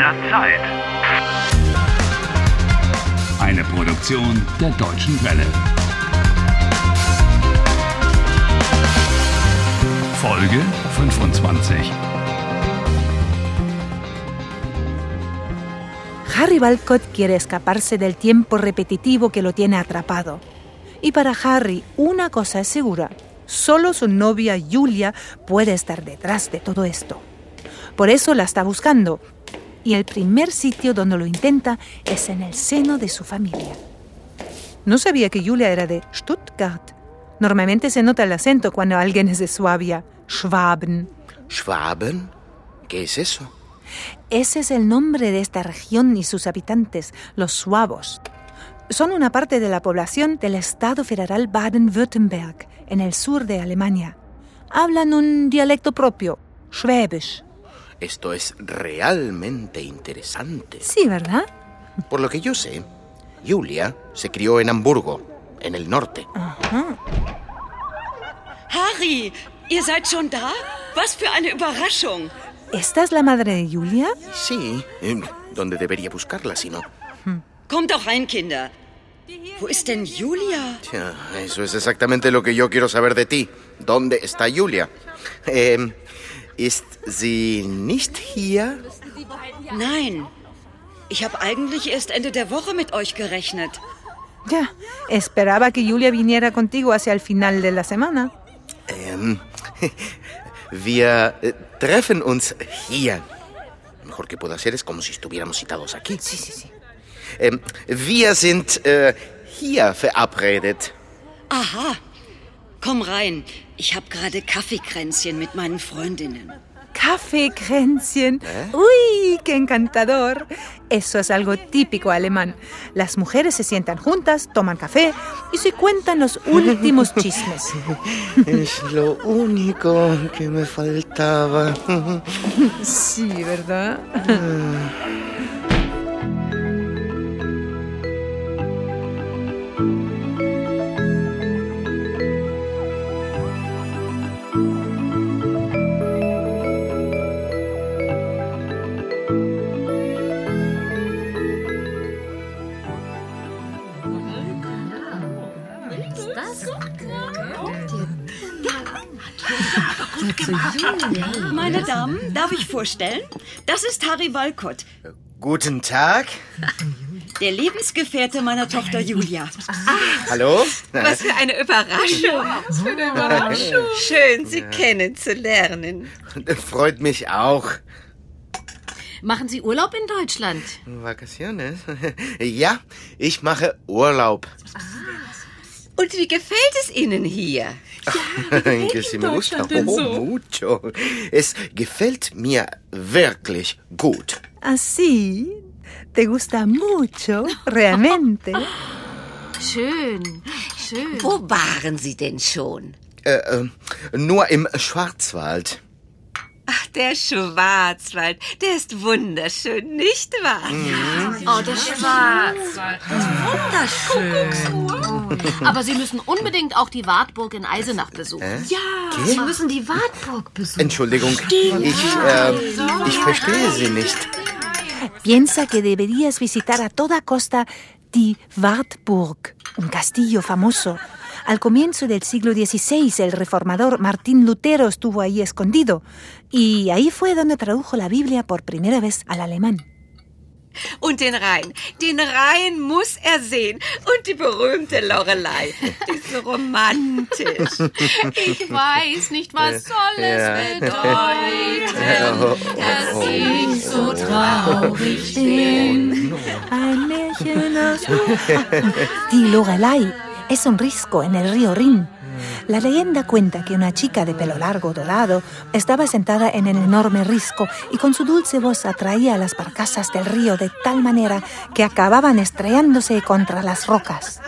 der Zeit. Eine Produktion der Deutschen Welle. Folge 25. Harry Balcott quiere escaparse del tiempo repetitivo que lo tiene atrapado. Y para Harry, una cosa es segura. Solo su novia Julia puede estar detrás de todo esto. Por eso la está buscando. Y el primer sitio donde lo intenta es en el seno de su familia. No sabía que Julia era de Stuttgart. Normalmente se nota el acento cuando alguien es de Suabia, Schwaben. ¿Schwaben? ¿Qué es eso? Ese es el nombre de esta región y sus habitantes, los suavos. Son una parte de la población del Estado federal Baden-Württemberg, en el sur de Alemania. Hablan un dialecto propio, Schwäbisch. Esto es realmente interesante. Sí, ¿verdad? Por lo que yo sé, Julia se crió en Hamburgo, en el norte. Harry, ihr seid schon da? Was für eine Überraschung. ¿Esta es la madre de Julia? Sí, eh, ¿dónde debería buscarla si no? Kommt doch rein, Kinder. Wo ist denn Julia? Tja, eso es exactamente lo que yo quiero saber de ti. ¿Dónde está Julia? Ähm, ist sie nicht hier? Nein. Ich habe eigentlich erst Ende der Woche mit euch gerechnet. Ya, esperaba que Julia viniera contigo hacia el final de la semana. Ähm, wir äh, treffen uns hier. Mejor que puedo hacer es como si estuviéramos citados aquí. Sí, sí, sí. Ähm, wir sind äh, hier verabredet. Aha. Komm rein. Ich habe gerade Kaffeekränzchen mit meinen Freundinnen. Kaffeekränzchen. Uy, qué encantador. Eso es algo típico alemán. Las mujeres se sientan juntas, toman café y se cuentan los últimos chismes. Es lo único que me faltaba. Sí, ¿verdad? Meine Damen, darf ich vorstellen? Das ist Harry Walcott, Guten Tag. der Lebensgefährte meiner Tochter Julia. Hallo? Was für eine Überraschung. Was für eine Überraschung. Schön, Sie kennenzulernen. Freut mich auch. Machen Sie Urlaub in Deutschland? Vacaciones? Ja, ich mache Urlaub. Und wie gefällt es Ihnen hier? Que si me gusta oh, mucho. Es gefällt mir wirklich gut. Así. ¿Te gusta mucho? Realmente. Schön, schön. Wo waren Sie denn schon? Äh, äh, nur im Schwarzwald. Ach, der Schwarzwald, der ist wunderschön, nicht wahr? Oh, der Schwarzwald. Wunderschön. Aber Sie müssen unbedingt auch die Wartburg in Eisenach besuchen. Ja, Sie müssen die Wartburg besuchen. Entschuldigung, ich, äh, ich verstehe Sie nicht. Piensa que deberías visitar a toda costa die Wartburg, un castillo famoso. Al comienzo del siglo XVI, el reformador Martín Lutero estuvo ahí escondido, y ahí fue donde tradujo la Biblia por primera vez al alemán. Und den Rhein, den Rhein muss er sehen. Und die berühmte Lorelei, die ist so romantisch. Ich weiß nicht, was soll Ja. es bedeuten, dass ich so traurig bin. Ein Märchen aus... Die Lorelei es un risco en el río Rin. La leyenda cuenta que una chica de pelo largo dorado estaba sentada en el enorme risco y con su dulce voz atraía a las barcazas del río de tal manera que acababan estrellándose contra las rocas.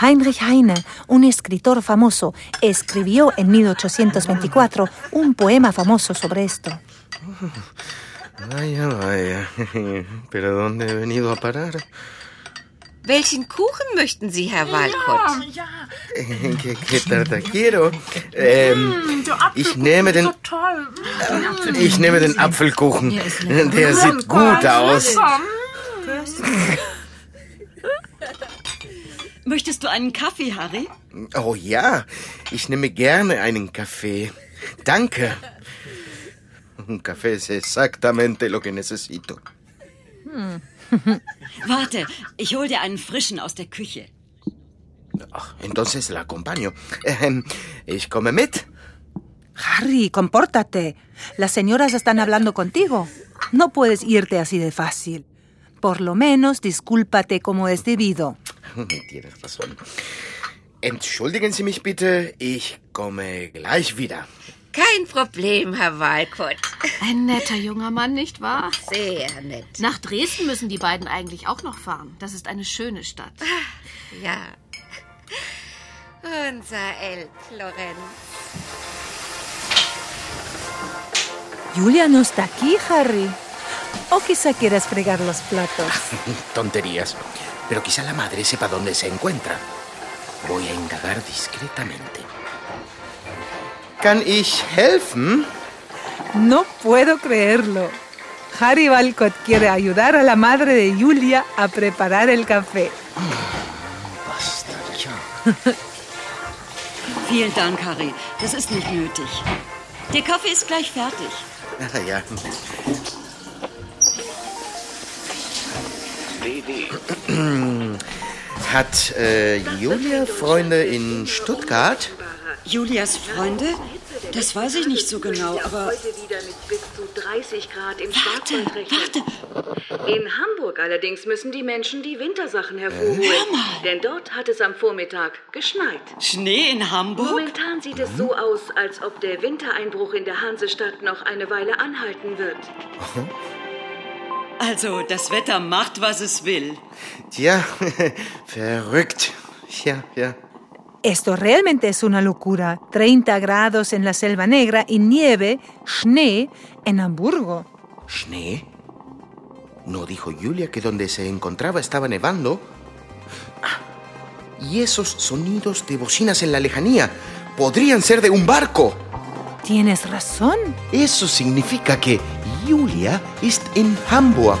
Heinrich Heine, un escritor famoso, escribió en 1824 un poema famoso sobre esto. Vaya, vaya. ¿Pero dónde he venido a parar? Welchen Kuchen möchten Sie, Herr Walcott? ¿Qué, qué tarta quiero? Ähm, ich nehme den. Ich nehme den Apfelkuchen. Der sieht gut aus. Möchtest du einen Kaffee, Harry? Oh ja, ich nehme gerne einen Kaffee. Danke. Un café es exactamente lo que necesito. Warte, ich hol dir einen frischen aus der Küche. Ach, entonces la acompaño. Ich komme mit. Harry, compórtate. Las señoras están hablando contigo. No puedes irte así de fácil. Por lo menos discúlpate como es debido. Tienes razón. Entschuldigen Sie mich bitte, ich komme gleich wieder. Kein Problem, Herr Walcott. Ein netter junger Mann, nicht wahr? Sehr nett. Nach Dresden müssen die beiden eigentlich auch noch fahren. Das ist eine schöne Stadt. Ja. Unser Elb, Lorenz. Julia no está aquí, Harry. O quizá quieras fregar los platos. Tonterías. Pero quizá la madre sepa dónde se encuentra. Voy a indagar discretamente. ¿Kann ich helfen? No puedo creerlo. Harry Walcott quiere ayudar a la madre de Julia a preparar el café. Basta ya. Vielen Dank, Harry. Das ist nicht nötig. Der Kaffee ist gleich fertig. Ah, ja. Hat äh, Julia Freunde in Stuttgart? Julias Freunde? Das weiß ich nicht so genau, aber heute wieder mit bis zu 30 Grad im warte, warte. In Hamburg allerdings müssen die Menschen die Wintersachen hervorholen. Hör mal. Denn dort hat es am Vormittag geschneit. Schnee in Hamburg? Momentan sieht es so aus, als ob der Wintereinbruch in der Hansestadt noch eine Weile anhalten wird. Also, das Wetter macht, was es will. Tja, verrückt. Ja, ja. Esto realmente es una locura. 30 grados en la Selva Negra y nieve, Schnee, en Hamburgo. ¿Schnee? ¿No dijo Julia que donde se encontraba estaba nevando? Ah, y esos sonidos de bocinas en la lejanía podrían ser de un barco. Tienes razón. Eso significa que Julia ist in Hamburg.